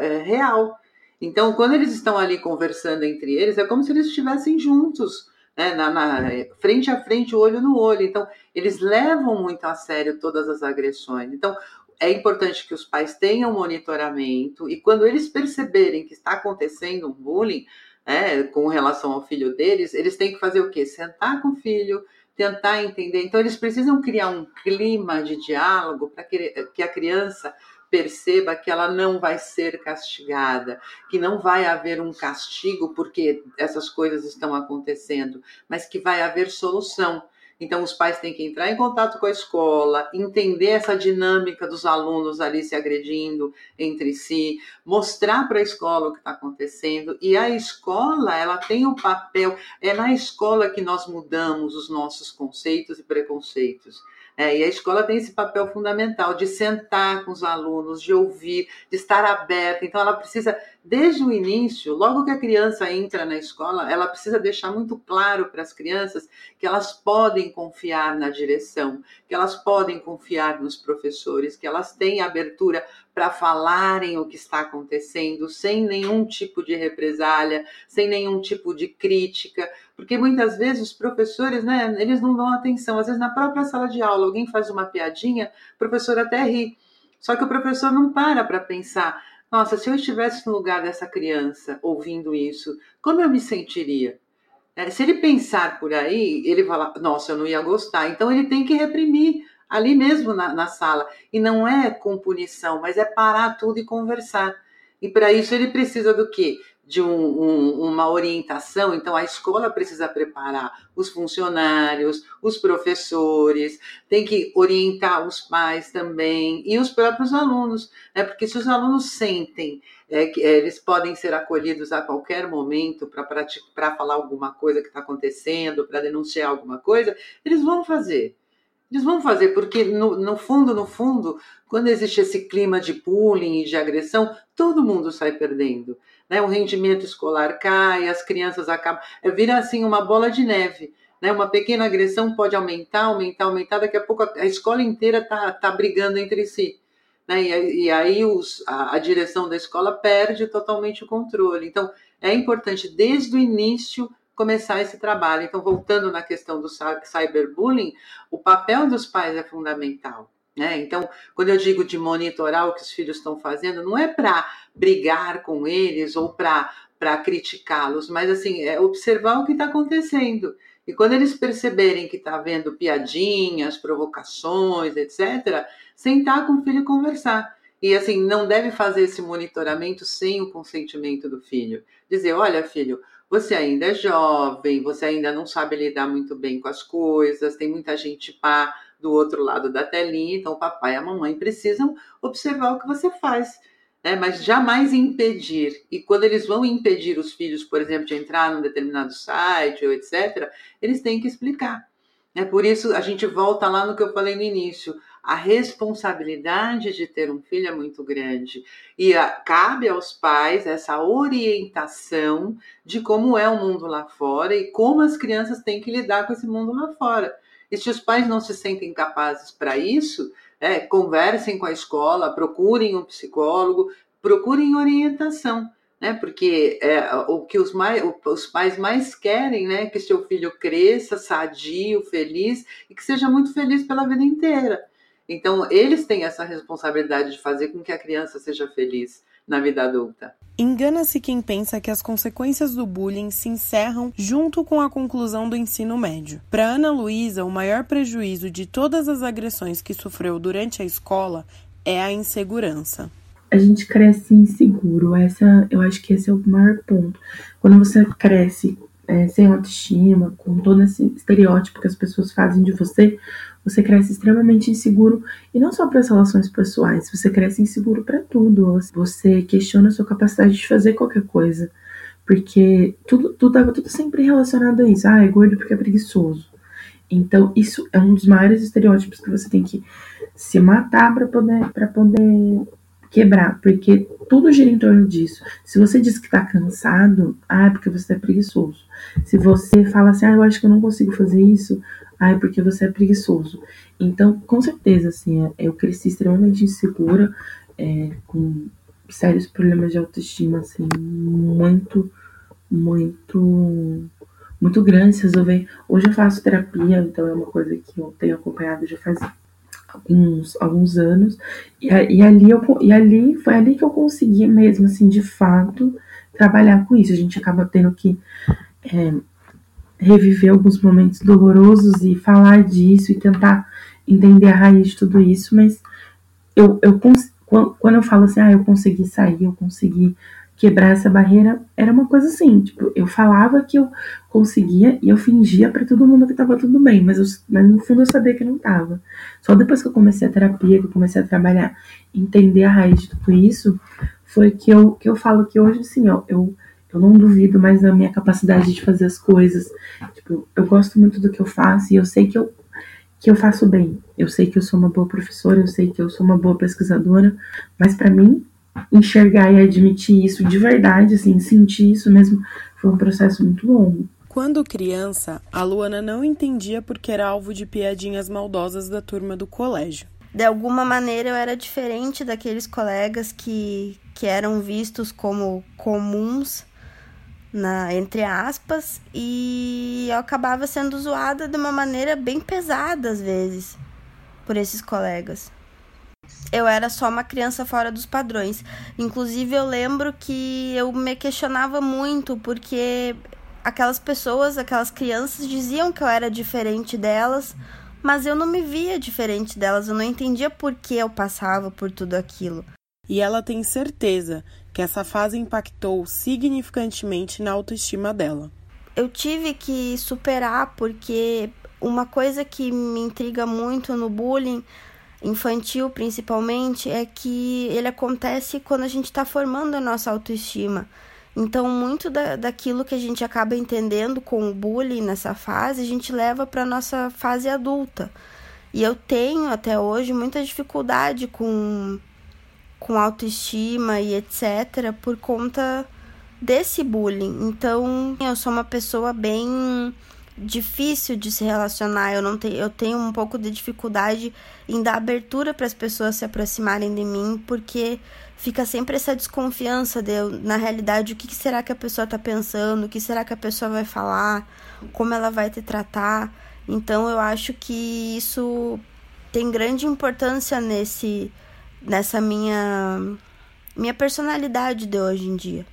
é, real. Então, quando eles estão ali conversando entre eles, é como se eles estivessem juntos, né, na, na, frente a frente, olho no olho. Então, eles levam muito a sério todas as agressões. Então, é importante que os pais tenham monitoramento e quando eles perceberem que está acontecendo um bullying né, com relação ao filho deles, eles têm que fazer o quê? Sentar com o filho, tentar entender. Então, eles precisam criar um clima de diálogo para que, que a criança perceba que ela não vai ser castigada, que não vai haver um castigo porque essas coisas estão acontecendo, mas que vai haver solução. Então, os pais têm que entrar em contato com a escola, entender essa dinâmica dos alunos ali se agredindo entre si, mostrar para a escola o que está acontecendo. E a escola, ela tem o um papel, é na escola que nós mudamos os nossos conceitos e preconceitos. É, e a escola tem esse papel fundamental de sentar com os alunos, de ouvir, de estar aberta. Então, ela precisa, desde o início, logo que a criança entra na escola, ela precisa deixar muito claro para as crianças que elas podem confiar na direção, que elas podem confiar nos professores, que elas têm abertura para falarem o que está acontecendo, sem nenhum tipo de represália, sem nenhum tipo de crítica, porque muitas vezes os professores, né, eles não dão atenção. Às vezes na própria sala de aula alguém faz uma piadinha, o professor até ri. Só que o professor não para para pensar, nossa, se eu estivesse no lugar dessa criança ouvindo isso, como eu me sentiria? É, se ele pensar por aí, ele fala, nossa, eu não ia gostar. Então ele tem que reprimir ali mesmo na, na sala. E não é com punição, mas é parar tudo e conversar. E para isso ele precisa do quê? de um, um, uma orientação, então a escola precisa preparar os funcionários, os professores, tem que orientar os pais também e os próprios alunos, né? porque se os alunos sentem é, que é, eles podem ser acolhidos a qualquer momento para falar alguma coisa que está acontecendo, para denunciar alguma coisa, eles vão fazer. Eles vão fazer, porque no, no, fundo, no fundo, quando existe esse clima de bullying e de agressão, todo mundo sai perdendo né? O rendimento escolar cai, as crianças acabam. É, vira assim uma bola de neve. Né? Uma pequena agressão pode aumentar, aumentar, aumentar, daqui a pouco a, a escola inteira está tá brigando entre si. Né? E, e aí os, a, a direção da escola perde totalmente o controle. Então, é importante, desde o início, começar esse trabalho. Então, voltando na questão do cyberbullying, o papel dos pais é fundamental. Né? Então, quando eu digo de monitorar o que os filhos estão fazendo, não é para brigar com eles ou para criticá-los, mas assim, é observar o que está acontecendo. E quando eles perceberem que está havendo piadinhas, provocações, etc., sentar com o filho e conversar. E assim, não deve fazer esse monitoramento sem o consentimento do filho. Dizer, olha, filho, você ainda é jovem, você ainda não sabe lidar muito bem com as coisas, tem muita gente pá do outro lado da telinha, então o papai e a mamãe precisam observar o que você faz. Né? Mas jamais impedir. E quando eles vão impedir os filhos, por exemplo, de entrar num determinado site ou etc., eles têm que explicar. É por isso a gente volta lá no que eu falei no início. A responsabilidade de ter um filho é muito grande e a, cabe aos pais essa orientação de como é o mundo lá fora e como as crianças têm que lidar com esse mundo lá fora. E se os pais não se sentem capazes para isso, é, conversem com a escola, procurem um psicólogo, procurem orientação. Né, porque é, o que os, os pais mais querem né, é que seu filho cresça sadio, feliz e que seja muito feliz pela vida inteira. Então, eles têm essa responsabilidade de fazer com que a criança seja feliz na vida adulta. Engana-se quem pensa que as consequências do bullying se encerram junto com a conclusão do ensino médio. Para Ana Luísa, o maior prejuízo de todas as agressões que sofreu durante a escola é a insegurança. A gente cresce inseguro, essa, eu acho que esse é o maior ponto. Quando você cresce é, sem autoestima, com todo esse estereótipo que as pessoas fazem de você, você cresce extremamente inseguro e não só para as relações pessoais, você cresce inseguro para tudo. Você questiona a sua capacidade de fazer qualquer coisa, porque tudo tudo estava tudo sempre relacionado a isso. Ah, é gordo porque é preguiçoso. Então, isso é um dos maiores estereótipos que você tem que se matar para poder para poder quebrar, porque tudo gira em torno disso. Se você diz que tá cansado, ah, é porque você é preguiçoso. Se você fala assim, ah, eu acho que eu não consigo fazer isso, é porque você é preguiçoso. Então, com certeza, assim, é, eu cresci extremamente insegura, é, com sérios problemas de autoestima, assim, muito, muito, muito grandes resolver. Hoje eu faço terapia, então é uma coisa que eu tenho acompanhado já faz alguns, alguns anos, e, e, ali eu, e ali foi ali que eu consegui mesmo, assim, de fato, trabalhar com isso. A gente acaba tendo que é, reviver alguns momentos dolorosos e falar disso e tentar entender a raiz de tudo isso, mas eu, eu quando eu falo assim, ah, eu consegui sair, eu consegui quebrar essa barreira, era uma coisa assim, tipo, eu falava que eu conseguia e eu fingia para todo mundo que tava tudo bem, mas, eu, mas no fundo eu sabia que não tava. Só depois que eu comecei a terapia, que eu comecei a trabalhar, entender a raiz de tudo isso, foi que eu, que eu falo que hoje, assim, ó, eu eu não duvido mais da minha capacidade de fazer as coisas. Tipo, eu gosto muito do que eu faço e eu sei que eu, que eu faço bem. Eu sei que eu sou uma boa professora, eu sei que eu sou uma boa pesquisadora, mas para mim enxergar e admitir isso de verdade, assim, sentir isso mesmo, foi um processo muito longo. Quando criança, a Luana não entendia porque era alvo de piadinhas maldosas da turma do colégio. De alguma maneira eu era diferente daqueles colegas que, que eram vistos como comuns na entre aspas, e eu acabava sendo zoada de uma maneira bem pesada às vezes por esses colegas. Eu era só uma criança fora dos padrões. Inclusive eu lembro que eu me questionava muito porque aquelas pessoas, aquelas crianças diziam que eu era diferente delas, mas eu não me via diferente delas, eu não entendia por que eu passava por tudo aquilo. E ela tem certeza que essa fase impactou significantemente na autoestima dela. Eu tive que superar porque uma coisa que me intriga muito no bullying infantil, principalmente, é que ele acontece quando a gente está formando a nossa autoestima. Então, muito da, daquilo que a gente acaba entendendo com o bullying nessa fase, a gente leva para nossa fase adulta. E eu tenho até hoje muita dificuldade com, com autoestima e etc. por conta desse bullying. Então, eu sou uma pessoa bem difícil de se relacionar. Eu não tenho, eu tenho um pouco de dificuldade em dar abertura para as pessoas se aproximarem de mim, porque fica sempre essa desconfiança de, na realidade, o que será que a pessoa está pensando, o que será que a pessoa vai falar, como ela vai te tratar. Então, eu acho que isso tem grande importância nesse, nessa minha, minha personalidade de hoje em dia.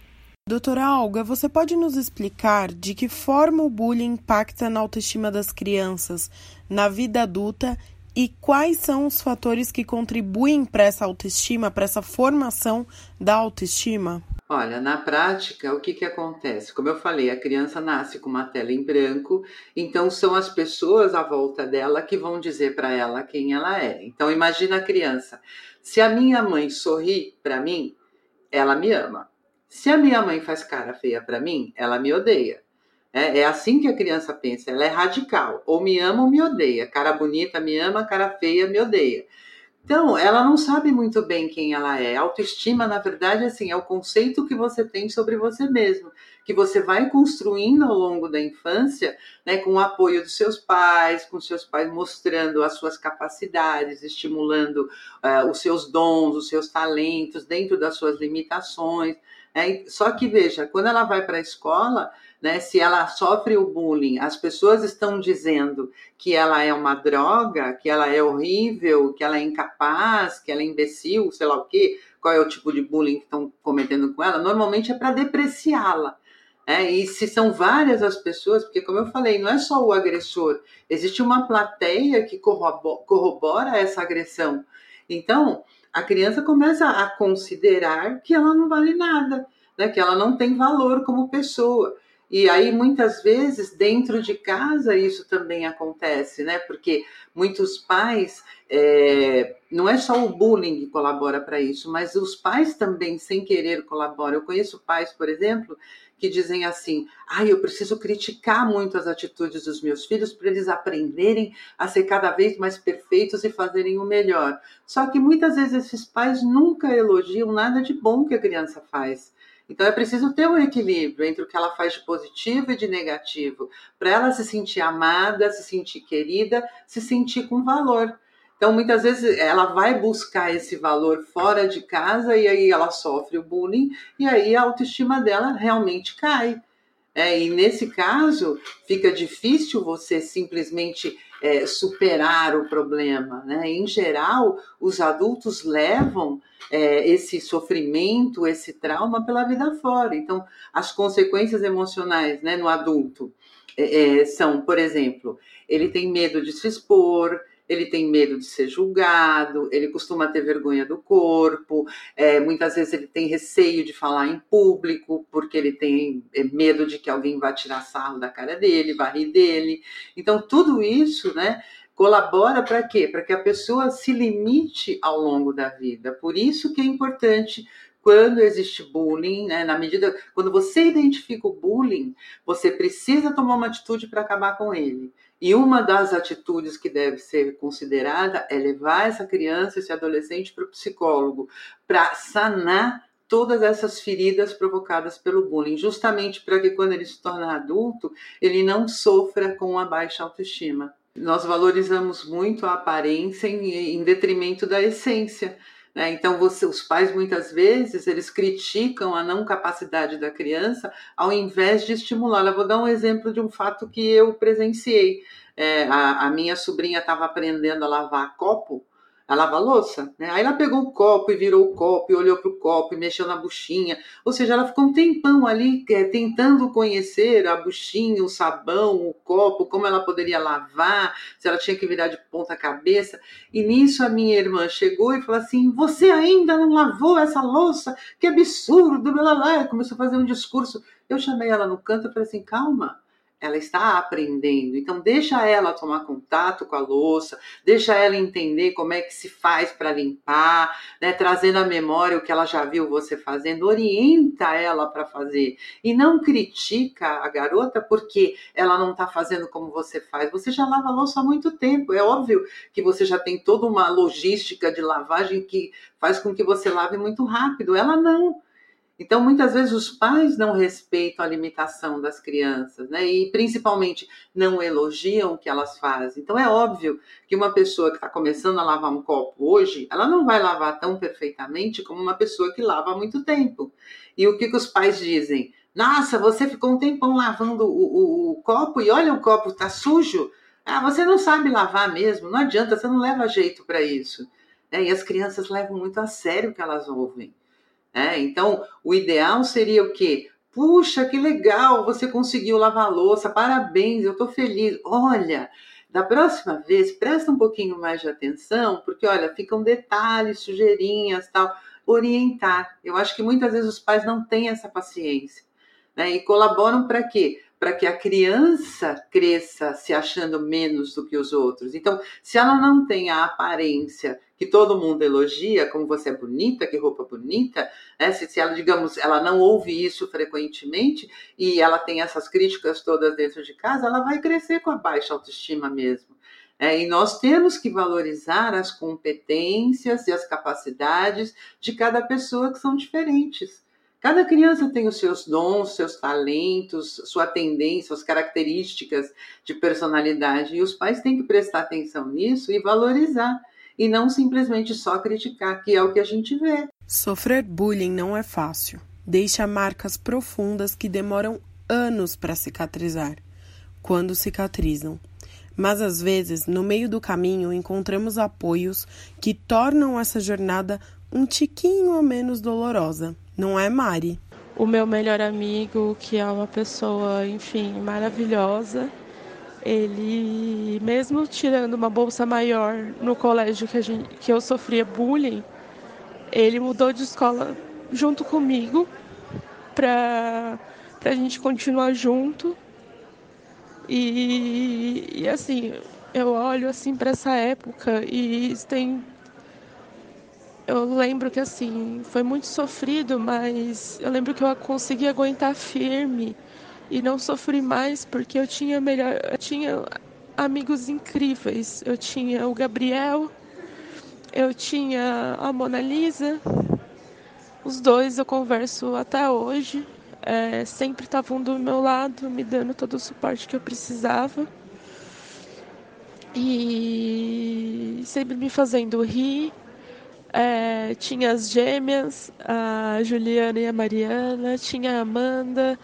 Doutora Olga, você pode nos explicar de que forma o bullying impacta na autoestima das crianças na vida adulta e quais são os fatores que contribuem para essa autoestima, para essa formação da autoestima? Olha, na prática, o que, que acontece? Como eu falei, a criança nasce com uma tela em branco, então são as pessoas à volta dela que vão dizer para ela quem ela é. Então, imagina a criança: se a minha mãe sorri para mim, ela me ama. Se a minha mãe faz cara feia para mim, ela me odeia. É, é, assim que a criança pensa, ela é radical. Ou me ama ou me odeia. Cara bonita me ama, cara feia me odeia. Então, ela não sabe muito bem quem ela é. Autoestima, na verdade, assim, é o conceito que você tem sobre você mesmo, que você vai construindo ao longo da infância, né, com o apoio dos seus pais, com seus pais mostrando as suas capacidades, estimulando uh, os seus dons, os seus talentos, dentro das suas limitações. É, só que veja, quando ela vai para a escola, né, se ela sofre o bullying, as pessoas estão dizendo que ela é uma droga, que ela é horrível, que ela é incapaz, que ela é imbecil, sei lá o quê, qual é o tipo de bullying que estão cometendo com ela, normalmente é para depreciá-la. É, e se são várias as pessoas, porque como eu falei, não é só o agressor, existe uma plateia que corrobora essa agressão. Então, a criança começa a considerar que ela não vale nada, né? que ela não tem valor como pessoa. E aí, muitas vezes, dentro de casa, isso também acontece, né? Porque muitos pais, é, não é só o bullying que colabora para isso, mas os pais também, sem querer, colaboram. Eu conheço pais, por exemplo, que dizem assim: ah, eu preciso criticar muito as atitudes dos meus filhos para eles aprenderem a ser cada vez mais perfeitos e fazerem o melhor. Só que muitas vezes esses pais nunca elogiam nada de bom que a criança faz. Então é preciso ter um equilíbrio entre o que ela faz de positivo e de negativo, para ela se sentir amada, se sentir querida, se sentir com valor. Então, muitas vezes ela vai buscar esse valor fora de casa e aí ela sofre o bullying e aí a autoestima dela realmente cai. É, e nesse caso, fica difícil você simplesmente é, superar o problema. Né? Em geral, os adultos levam é, esse sofrimento, esse trauma pela vida fora. Então, as consequências emocionais né, no adulto é, é, são, por exemplo, ele tem medo de se expor, ele tem medo de ser julgado, ele costuma ter vergonha do corpo, é, muitas vezes ele tem receio de falar em público, porque ele tem é, medo de que alguém vá tirar sarro da cara dele, vá rir dele. Então, tudo isso, né? colabora para quê? Para que a pessoa se limite ao longo da vida. Por isso que é importante quando existe bullying, né, na medida quando você identifica o bullying, você precisa tomar uma atitude para acabar com ele. E uma das atitudes que deve ser considerada é levar essa criança, esse adolescente para o psicólogo, para sanar todas essas feridas provocadas pelo bullying, justamente para que quando ele se tornar adulto, ele não sofra com a baixa autoestima. Nós valorizamos muito a aparência em, em detrimento da essência. Né? Então, você, os pais muitas vezes eles criticam a não capacidade da criança ao invés de estimulá-la. Vou dar um exemplo de um fato que eu presenciei. É, a, a minha sobrinha estava aprendendo a lavar copo a lavar louça, né? Aí ela pegou o copo e virou o copo e olhou para o copo e mexeu na buchinha. Ou seja, ela ficou um tempão ali é, tentando conhecer a buchinha, o sabão, o copo, como ela poderia lavar, se ela tinha que virar de ponta cabeça. E nisso a minha irmã chegou e falou assim: Você ainda não lavou essa louça? Que absurdo! Começou a fazer um discurso. Eu chamei ela no canto e falei assim: Calma ela está aprendendo. Então, deixa ela tomar contato com a louça, deixa ela entender como é que se faz para limpar, né? trazendo à memória o que ela já viu você fazendo, orienta ela para fazer. E não critica a garota porque ela não está fazendo como você faz. Você já lava a louça há muito tempo. É óbvio que você já tem toda uma logística de lavagem que faz com que você lave muito rápido. Ela não. Então, muitas vezes os pais não respeitam a limitação das crianças, né? E principalmente não elogiam o que elas fazem. Então, é óbvio que uma pessoa que está começando a lavar um copo hoje, ela não vai lavar tão perfeitamente como uma pessoa que lava há muito tempo. E o que, que os pais dizem? Nossa, você ficou um tempão lavando o, o, o copo e olha, o copo está sujo. Ah, você não sabe lavar mesmo, não adianta, você não leva jeito para isso. É, e as crianças levam muito a sério o que elas ouvem. Né? Então, o ideal seria o quê? Puxa, que legal, você conseguiu lavar louça, parabéns, eu estou feliz. Olha, da próxima vez, presta um pouquinho mais de atenção, porque olha, ficam detalhes, sujeirinhas, tal, orientar. Eu acho que muitas vezes os pais não têm essa paciência. Né? E colaboram para quê? Para que a criança cresça se achando menos do que os outros. Então, se ela não tem a aparência que todo mundo elogia, como você é bonita, que roupa bonita, né? se, se ela, digamos, ela não ouve isso frequentemente e ela tem essas críticas todas dentro de casa, ela vai crescer com a baixa autoestima mesmo. É, e nós temos que valorizar as competências e as capacidades de cada pessoa que são diferentes. Cada criança tem os seus dons, seus talentos, sua tendência, suas características de personalidade, e os pais têm que prestar atenção nisso e valorizar, e não simplesmente só criticar, que é o que a gente vê. Sofrer bullying não é fácil. Deixa marcas profundas que demoram anos para cicatrizar, quando cicatrizam. Mas às vezes, no meio do caminho, encontramos apoios que tornam essa jornada um tiquinho menos dolorosa não é Mari? O meu melhor amigo, que é uma pessoa, enfim, maravilhosa, ele, mesmo tirando uma bolsa maior no colégio que, gente, que eu sofria bullying, ele mudou de escola junto comigo para a gente continuar junto. E, e assim, eu olho assim para essa época e tem eu lembro que assim, foi muito sofrido, mas eu lembro que eu consegui aguentar firme e não sofri mais porque eu tinha melhor, eu tinha amigos incríveis. Eu tinha o Gabriel, eu tinha a Mona Lisa. Os dois eu converso até hoje. É, sempre estavam do meu lado, me dando todo o suporte que eu precisava. E sempre me fazendo rir. É, tinha as gêmeas, a Juliana e a Mariana, tinha a Amanda,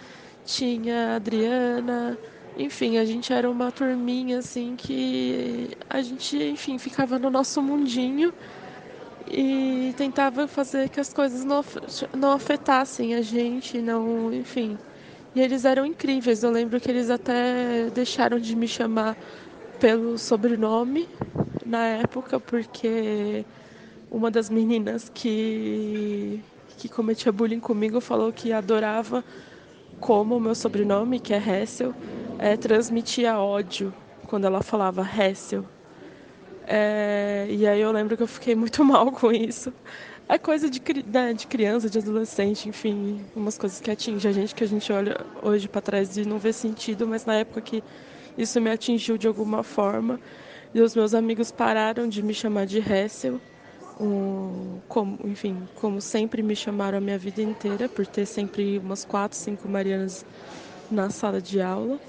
tinha a Adriana, enfim, a gente era uma turminha assim que a gente, enfim, ficava no nosso mundinho e tentava fazer que as coisas não, não afetassem a gente, não, enfim. E eles eram incríveis. Eu lembro que eles até deixaram de me chamar pelo sobrenome na época, porque uma das meninas que, que cometia bullying comigo falou que adorava como o meu sobrenome, que é Hessel, é, transmitia ódio quando ela falava Hessel. É, e aí eu lembro que eu fiquei muito mal com isso. É coisa de, né, de criança, de adolescente, enfim, umas coisas que atingem a gente, que a gente olha hoje para trás e não vê sentido, mas na época que isso me atingiu de alguma forma, e os meus amigos pararam de me chamar de Hessel como, enfim, como sempre me chamaram a minha vida inteira, por ter sempre umas quatro, cinco Marianas na sala de aula.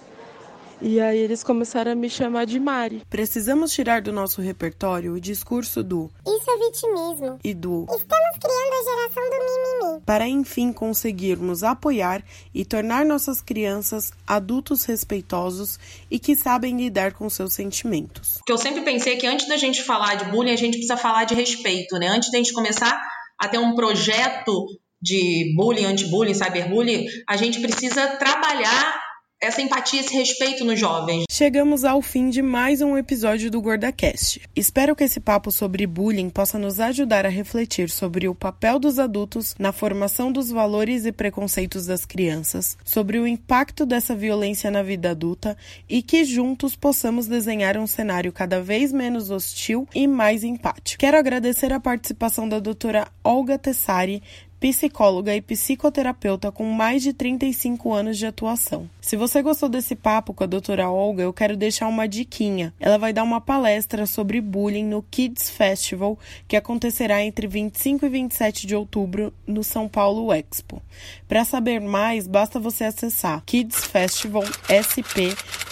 E aí eles começaram a me chamar de Mari. Precisamos tirar do nosso repertório o discurso do Isso é vitimismo. e do Estamos criando a geração do mimimi. para enfim conseguirmos apoiar e tornar nossas crianças adultos respeitosos e que sabem lidar com seus sentimentos. Porque eu sempre pensei que antes da gente falar de bullying, a gente precisa falar de respeito, né? Antes da gente começar a ter um projeto de bullying, anti-bullying, cyberbullying, a gente precisa trabalhar essa empatia, esse respeito nos jovens. Chegamos ao fim de mais um episódio do GordaCast. Espero que esse papo sobre bullying possa nos ajudar a refletir sobre o papel dos adultos na formação dos valores e preconceitos das crianças, sobre o impacto dessa violência na vida adulta e que juntos possamos desenhar um cenário cada vez menos hostil e mais empático. Quero agradecer a participação da doutora Olga Tessari, psicóloga e psicoterapeuta com mais de 35 anos de atuação. Se você gostou desse papo com a doutora Olga, eu quero deixar uma diquinha. Ela vai dar uma palestra sobre bullying no Kids Festival, que acontecerá entre 25 e 27 de outubro no São Paulo Expo. Para saber mais, basta você acessar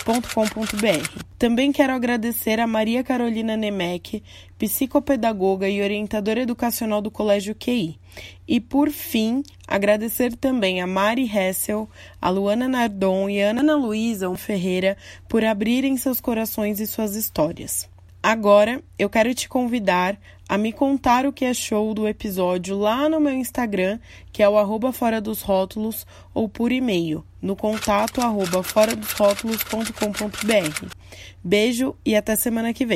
kidsfestivalsp.com.br. Também quero agradecer a Maria Carolina Nemec, psicopedagoga e orientadora educacional do Colégio QI. E por fim, agradecer também a Mari Hessel, a Luana Nardon e a Ana Luísa Ferreira por abrirem seus corações e suas histórias. Agora, eu quero te convidar a me contar o que achou do episódio lá no meu Instagram, que é o arroba fora dos rótulos, ou por e-mail, no contato arroba fora dos rótulos.com.br. Beijo e até semana que vem.